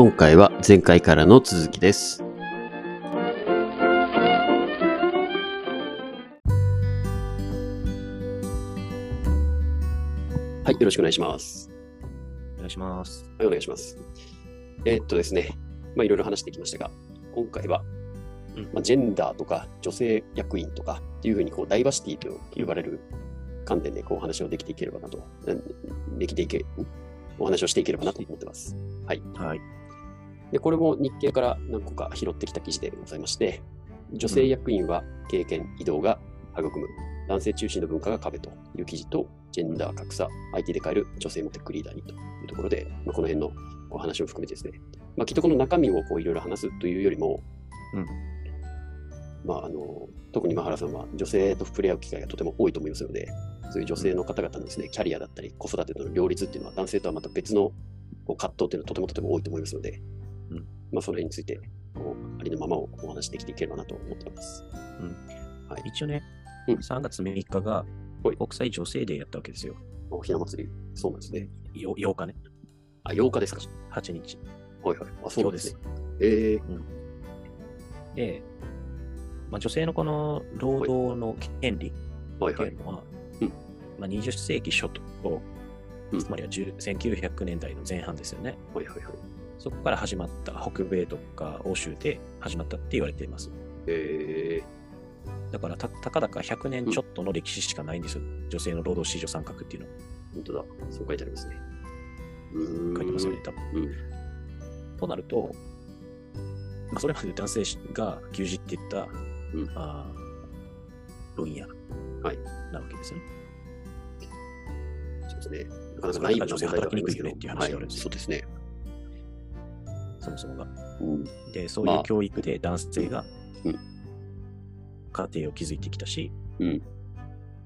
今回は前回からの続きです。はい、よろしくお願いします。お願いします。はい、お願いします。えーっとですね、まあいろいろ話してきましたが、今回は、うんまあ、ジェンダーとか女性役員とかっていうふうにこうダイバーシティと呼ばれる観点でこうお話をできていければなと、うんできていけ、んお話をしていければなと思ってます。はい。で、これも日経から何個か拾ってきた記事でございまして、女性役員は経験、移動が育む、男性中心の文化が壁という記事と、ジェンダー格差、IT で変える女性もテックリーダーにというところで、まあ、この辺のお話を含めてですね、まあ、きっとこの中身をこういろいろ話すというよりも、うん。まあ、あの特にマハラさんは女性と触れ合う機会がとても多いと思いますので、そういう女性の方々のですね、キャリアだったり、子育てとの両立っていうのは男性とはまた別のこう葛藤っていうのはとてもとても多いと思いますので、うんまあ、その辺についてこうありのままをお話しできていければなと思っています。一応ね、うん3月6日がはい国際女性デーやったわけですよ。おひな祭り、そうなんですね。よ8日ね。あ、8日ですか。8日。はいはい。あ、そうですね。えー、で、まあ、女性のこの労働の権利はいはいっていう。のは、うんまあ、20世紀初頭、うんつまりは10 1900年代の前半ですよね。はいはいはい。そこから始まった北米とか欧州で始まったって言われています。えだからた、たかだか100年ちょっとの歴史しかないんですよ。女性の労働市場参画っていうのは。ー、本当だ。そう書いてありますね。うーん。書いてますよね、多分。うん。となると、まあ、それまで男性が牛耳っていった、うんあー分野はいなわけですね。そうですね。なかなかな問題ではありますけど働きにくいよねっていう話があるんですよはいそうですね。そもそもが。うん。で、そうまあいう教育で男性がうん家庭を築いてきたし、うん。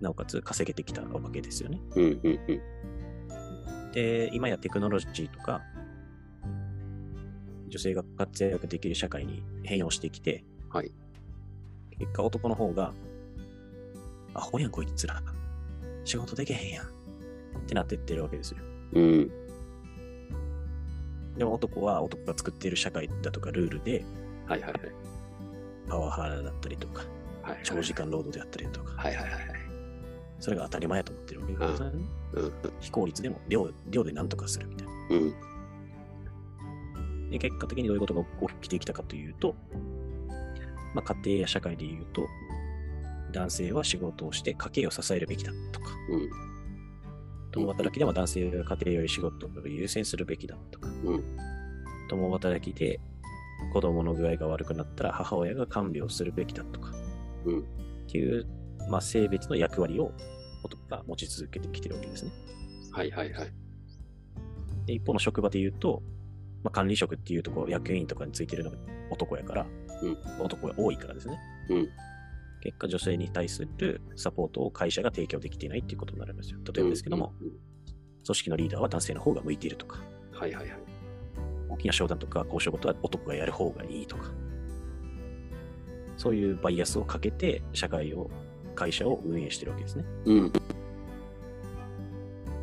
なおかつ稼げてきたわけですよね。うん。うん。うん。で、今やテクノロジーとか、女性が活躍できる社会に変容してきて、はい。結果男の方が、アホやんこいつら。仕事できへんやん。ってなってってるわけですよ。うん。でも男は男が作っている社会だとかルールで、はいはいはい。パワハラだったりとか、はいはい。長時間労働であったりとか、はいはいはいはい。それが当たり前やと思ってるわけですよね。うん。非効率でも量量で何とかするみたいな。うん。で結果的にどういうことが起きてきたかというと、まあ、家庭や社会で言うと、男性は仕事をして家計を支えるべきだとか、うん。共働きでも男性が家庭より仕事を優先するべきだとか、うん共働きで子供の具合が悪くなったら母親が看病するべきだとか、うんっていう、まあ、性別の役割を男が持ち続けてきてるわけですね。はいはいはい。で一方の職場で言うと、まあ、管理職っていうところ、役員とかについてるのが男やから、うん男が多いからですね。うん結果、女性に対するサポートを会社が提供できていないっていうことになるんですよ。例えばですけども、うん。うん組織のリーダーは男性の方が向いているとか、はいはいはい。大きな商談とか交渉事は男がやる方がいいとか、そういうバイアスをかけて、社会を、会社を運営してるわけですね。うん。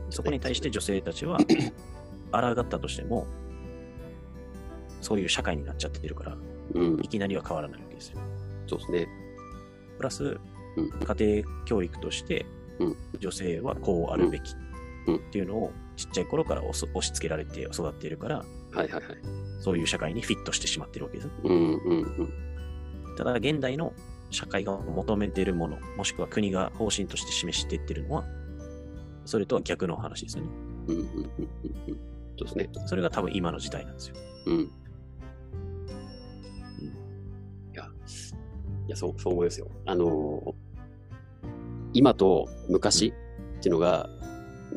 そこに対して女性たちは、抗ったとしても、そういう社会になっちゃってるから、うんい。きなりは変わらないわけですよ。そうですね。プラス、うん家庭教育としてうん、女性はこうあるべきうんっていうのをちっちゃい頃から押し付けられて育っているから、はいはいはい。そういう社会にフィットしてしまってるわけです。ただ、現代の社会が求めているもの、もしくは国が方針として示していってるのは、それとは逆の話ですよね。そうですね。それが多分今の時代なんですよ。うん。や、そう、そう思いますよ。あのー今と昔っていうのが、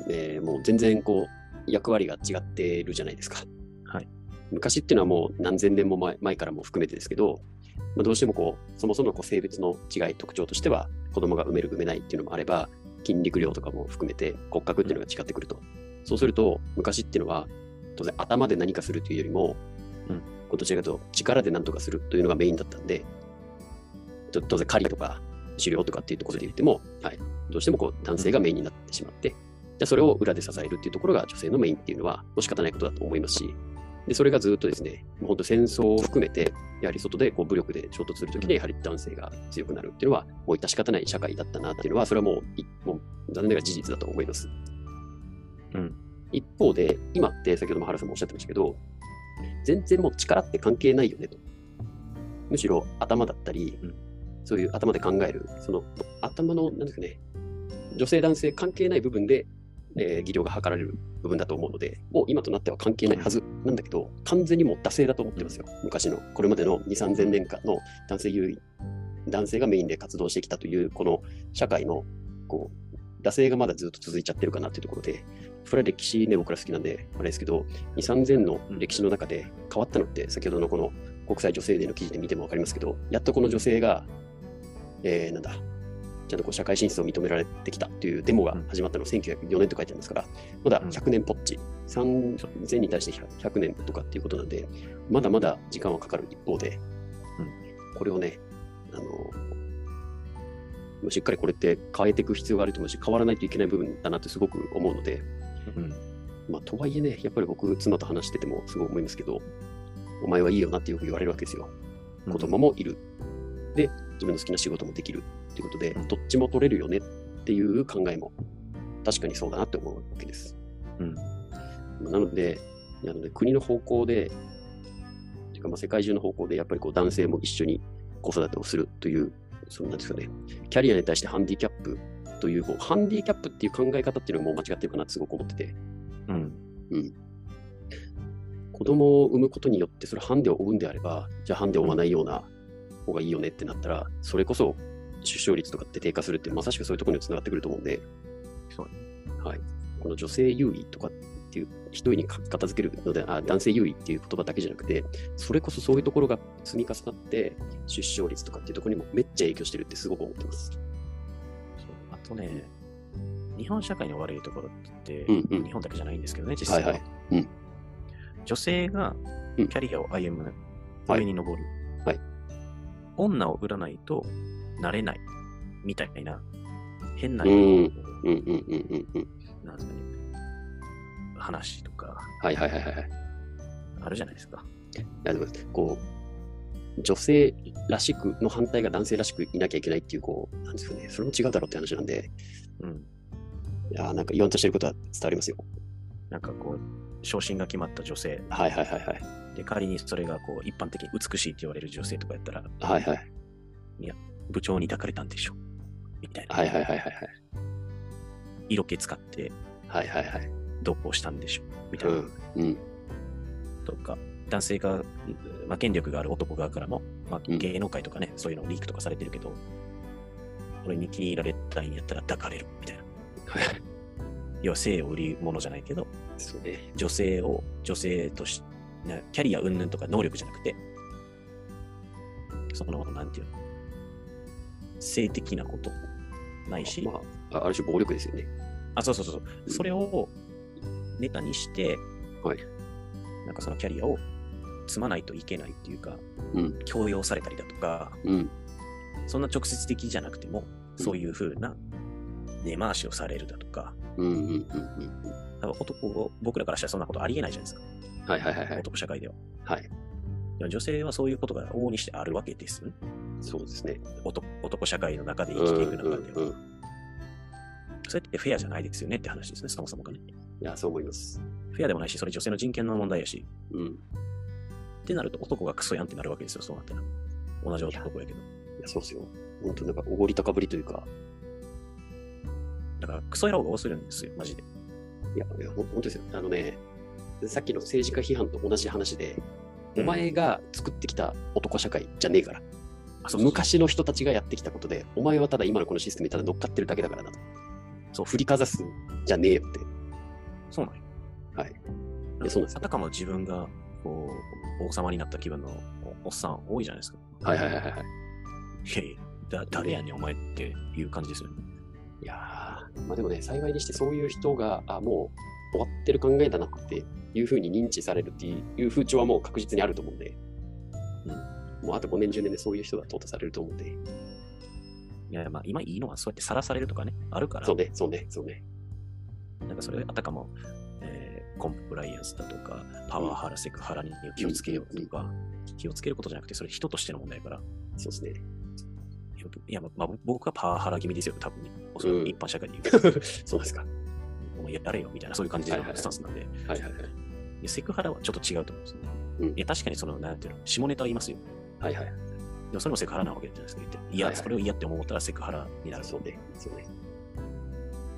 えーもう全然こう、役割が違ってるじゃないですか。はい。昔っていうのはもう何千年も前前からも含めてですけど、まあ、どうしてもこう、そもそもこう性別の違い、特徴としては、子供が産める、産めないっていうのもあれば、筋肉量とかも含めて骨格っていうのが違ってくると。そうすると、昔っていうのは、当然頭で何かするというよりも、うんどちらかというと力で何とかするというのがメインだったんで、と当然狩りとか狩猟とかっていうところで言っても、はい、どうしてもこう男性がメインになってしまって、じゃあそれを裏で支えるっていうところが女性のメインっていうのは、もう仕方ないことだと思いますし、で、それがずっとですね、本当戦争を含めて、やはり外でこう武力で衝突するときに、やはり男性が強くなるっていうのは、もう致し方ない社会だったなっていうのは、それはもうい、もう残念ながら事実だと思います。うん。一方で、今って先ほども原さんもおっしゃってましたけど、全然もう力って関係ないよねと。むしろ頭だったり、うんそういう頭で考える、その頭の、なんですかね、女性男性関係ない部分で、えー技量が図られる部分だと思うので、もう今となっては関係ないはずなんだけど、完全にもう惰性だと思ってますよ。昔の、これまでの2、3000年間の男性優位、男性がメインで活動してきたという、この社会の、こう、惰性がまだずっと続いちゃってるかなっていうところで、それは歴史ね、僕ら好きなんで、あれですけど、2、3000の歴史の中で変わったのって、先ほどのこの国際女性デーの記事で見ても分かりますけど、やっとこの女性が、えー、なんだ、ちゃんとこう社会進出を認められてきたというデモが始まったのは1904年と書いてありますから、まだ100年ぽっち、3000に対して100年とかっていうことなんで、まだまだ時間はかかる一方で、これをね、あの、しっかりこれって変えていく必要があると思うし、変わらないといけない部分だなってすごく思うので、うん。まあ、とはいえね、やっぱり僕、妻と話しててもすごい思いますけど、お前はいいよなってよく言われるわけですよ。子供もいる。で、自分の好きな仕事もできるっていうことで、うんどっちも取れるよねっていう考えも確かにそうだなって思うわけです。うん。なので、あのね、国の方向で、ていうかまあ世界中の方向で、やっぱりこう男性も一緒に子育てをするという、そのなんですかね、キャリアに対してハンディキャップという、こうハンディキャップっていう考え方っていうのがもう間違ってるかなってすごく思ってて、うん。うん。子供を産むことによって、それハンデを負うんであれば、じゃあハンデを負わないような方がいいよねってなったら、それこそ出生率とかって低下するって、まさしくそういうところにつながってくると思うんで、そうはい。この女性優位とかっていう、一人に片付けるので、あ男性優位っていう言葉だけじゃなくて、それこそそういうところが積み重なって、出生率とかっていうところにもめっちゃ影響してるってすごく思ってます。そうあとね、日本社会の悪いところって、うんうん日本だけじゃないんですけどね、実際は。はいはい。うん。女性がうんキャリアを歩む、はい上に登る、はい女を売らないとなれないみたいな変な、うん。なんですかね、話とかはいはいはいはいはい。あるじゃないですか。いやでもこう、女性らしくの反対が男性らしくいなきゃいけないっていう、こう、なんですかね、それも違うだろうって話なんで、うん。いやーなんか言わんとしてることは伝わりますよ。なんかこう、昇進が決まった女性はいはいはいはい。で、仮にそれがこう一般的に美しいって言われる女性とかやったら、はいはい。部長に抱かれたんでしょみたいな。はいはいはいはいはい。色気使ってはいはいはい。ドップをしたんでしょみたいな。うん。うん。とか、男性が、まあ、権力がある男側からも、まあ、うん芸能界とかね、そういうのリークとかされてるけど、俺に気に入られたいんやったら抱かれるみたいな。はい。要は性を売り物じゃないけど、そうね。女性を女性とし、ねキャリア云々とか能力じゃなくて、その、なんていうの、性的なことないし、まあ、あある種暴力ですよね。あ、そうそうそうそう。うんそれをネタにして、はいなんかそのキャリアを積まないといけないっていうか、うん。強要されたりだとか、うん。そんな直接的じゃなくても、そういう風な根回しをされるだとか、うんうんうん男を、僕らからしたらそんなことありえないじゃないですか。はいはいはいはい。男社会では。はい。女性はそういうことが往々にしてあるわけですよね。そうですね。男男社会の中でうん生きていく中では。うんうん。それってフェアじゃないですよねって話ですね、そもそもがね。いや、そう思います。フェアでもないし、それ女性の人権の問題やし、うん。いってなると男がクソやんってなるわけですよ、そうなったら。同じ男やけど。や、そうですよ。本当なんか、おごり高ぶりというか、だからクソ野郎が多するんですよ、マジで。いや、本当ですよ。あのね、さっきの政治家批判と同じ話で、うんお前が作ってきた男社会じゃねえから。うそう昔の人たちがやってきたことで、お前はただ今のこのシステムにただ乗っかってるだけだからなと。そう、振りかざすじゃねえよって。そうなんよ。はい。いやそうなんですよあたかも自分が、こう、王様になった気分のおおっさん多いじゃないですか。はいはいはいはい。いやいや、だ誰やねん、お前っていう感じですよね。いやー、まあでもね、幸いにしてそういう人が、あ、もう終わってる考えだなっていうふうに認知されるっていう風潮はもう確実にあると思うんで、うん。もうあと5年、10年でそういう人が淘汰されると思うんで、いや、まあ、今いいのはそうやってさらされるとかね、あるから、そうね、そうね、そうね。なんかそれあたかも、えーコンプライアンスだとか、パワハラ、セクハラに気をつけようとか、気をつけることじゃなくて、それ人としての問題だから、そうですね。いや、まあ、僕はパワハラ気味ですよ、多分ね。おそらく一般社会 で言うと、そうですか。お前やれよ、みたいな、そういう感じのスタンスなんで。はいはいはい。でセクハラはちょっと違うと思うんですね。うんいや、確かにその、なんていうの、下ネタは言いますよ。はいはい。でもそれもセクハラなわけじゃないですか。いや、はいはいそれを嫌って思ったらセクハラになる。そうね。そうね。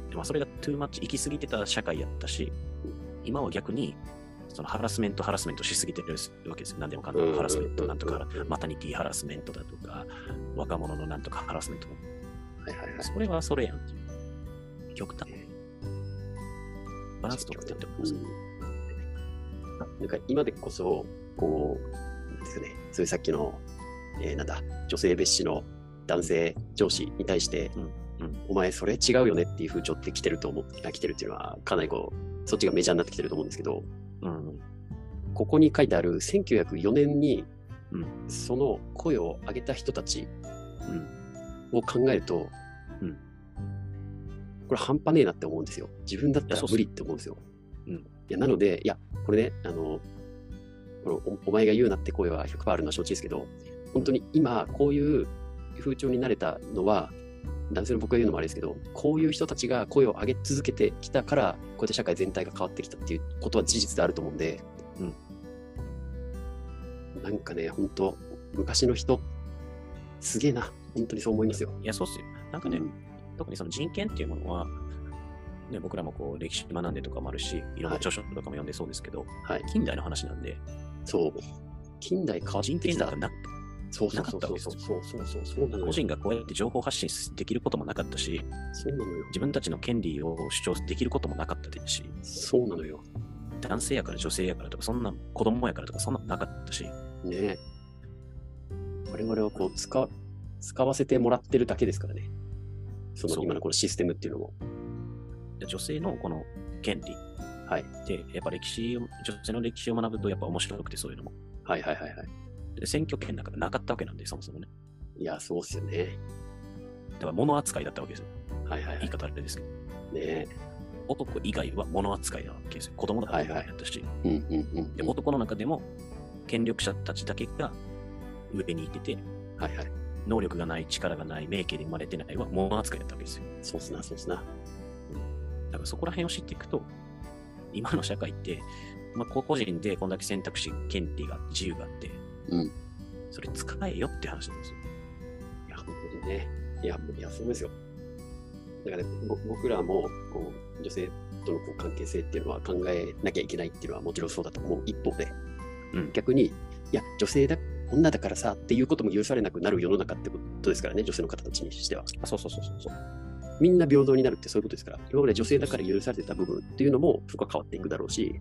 でまあ、それがトゥーマッチ行き過ぎてた社会やったし、今は逆に、そのハラスメント、ハラスメントしすぎてるわけですよ。何でもかんでもハラスメント、なんとか、マタニティハラスメントだとか、若者のなんとかハラスメント。はいはいはい。それはそれやんっていう。極端。バランス取ってって思います。なんか今でこそ、こう、ですかね、そういうさっきの、えーなんだ、女性蔑視の男性上司に対して、うんうんお前それ違うよねっていう風潮って来てると思って、あ来てるっていうのは、かなりこう、そっちがメジャーになってきてると思うんですけど、うん。ここに書いてある1904年に、うんその声を上げた人たちうん。を考えると、うんこれ半端ねえなって思うんですよ。自分だったら無理って思うんですよ。うんいや、なので、いや、これね、あの、このおお前が言うなって声は100%あるのは承知ですけど、本当に今、こういう風潮になれたのは、男性の僕が言うのもあれですけど、こういう人たちが声を上げ続けてきたから、こうやって社会全体が変わってきたっていうことは事実であると思うんで、なんかね、本当昔の人、すげえな、本当にそう思いますよ。いや、そうっすよ。なんかね、うん特にその人権っていうものは、ね、僕らもこう歴史学んでとかもあるし、いろんな著書とかも読んでそうですけど、はい。近代の話なんで、そう。近代変わって人きた権なんかなそうそうなかったわけですよそうそうそうそうそう個人がこうやって情報発信できることもなかったし、そうなのよ。自分たちの権利を主張できることもなかったですし、そうなのよ。男性やから女性やからとか、そんな子供やからとか、そんなのなかったし、ねえ。我々はこう使、使わせてもらってるだけですからね。その今のこのシステムっていうのも。で女性のこの権利はい。で、やっぱ歴史を、女性の歴史を学ぶとやっぱ面白くてそういうのも。はいはいはいはい。で選挙権なんかなかったわけなんで、そもそもね。いや、そうっすよね。だから物扱いだったわけですよ。はいはいはい。言い方あれですけど。ねえ。男以外は物扱いなわけですよ。子供だからやったし、うんうんうん。で男の中でも権力者たちだけが上にいてて、はいはい。能力がない、力がない、名家で生まれてないは物扱いだったわけですよ。そうっすな、そうっすな。だからそこら辺を知っていくと、今の社会って、まあ、個々人でこんだけ選択肢、権利が、自由があって、うん。それ使えよって話なんですよ。いや、本当にね。いや、いやそうですよ。だから、ね、ぼ僕らも、こう、女性とのこう関係性っていうのは考えなきゃいけないっていうのはもちろんそうだと思う一方で、うん逆に、いや、女性だ、女だからさっていうことも許されなくなる世の中ってことですからね、女性の方たちにしては。あそうそうそうそうそう。みんな平等になるってそういうことですから、今まで女性だから許されてた部分っていうのも、そこは変わっていくだろうし、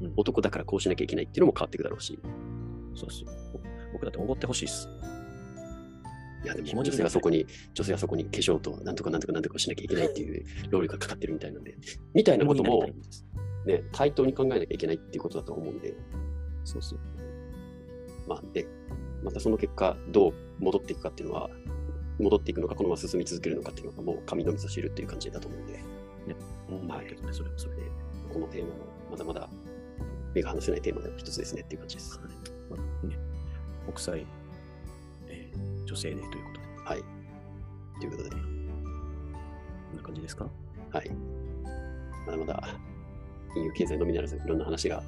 うん男だからこうしなきゃいけないっていうのも変わっていくだろうし、そうですよ。僕だっておごってほしいっす。いや、でも女性はそこに、女性はそこに化粧となんとかなんとかなんとかしなきゃいけないっていう 労力がかかってるみたいなんで、みたいなこともね、対等に考えなきゃいけないっていうことだと思うんで、そうそう。まあ、で、またその結果、どう戻っていくかっていうのは、戻っていくのか、このまま進み続けるのかっていうのが、もう神のみぞ知るっていう感じだと思うんで、思うんだけどね、それはそれで。このテーマもまだまだ目が離せないテーマの一つですねっていう感じです。まあね、国際、えー女性デーということで、はい。ということで、こんな感じですか？はい。まだまだ、金融経済のみならず、いろんな話が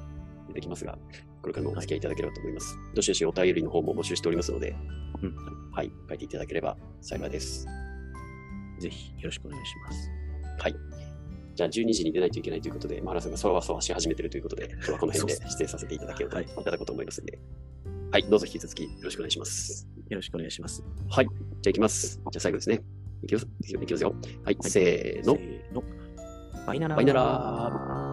出てきますが、これからもお付き合いいただければと思います。どしどしお便りの方も募集しておりますので、うん。はい、書いていただければ幸いです。ぜひよろしくお願いします。はい。じゃあ12時に出ないといけないということで、マラさんがそわそわし始めてるということで、今日はこの辺で失礼させていただければはいいただこうと思いますので、はい、どうぞ引き続きよろしくお願いします。よろしくお願いします。はい、じゃあ行きます。じゃあ最後ですね。いきますいきますよ。はい、せーのせ。ーの。バイナラー。バイナラー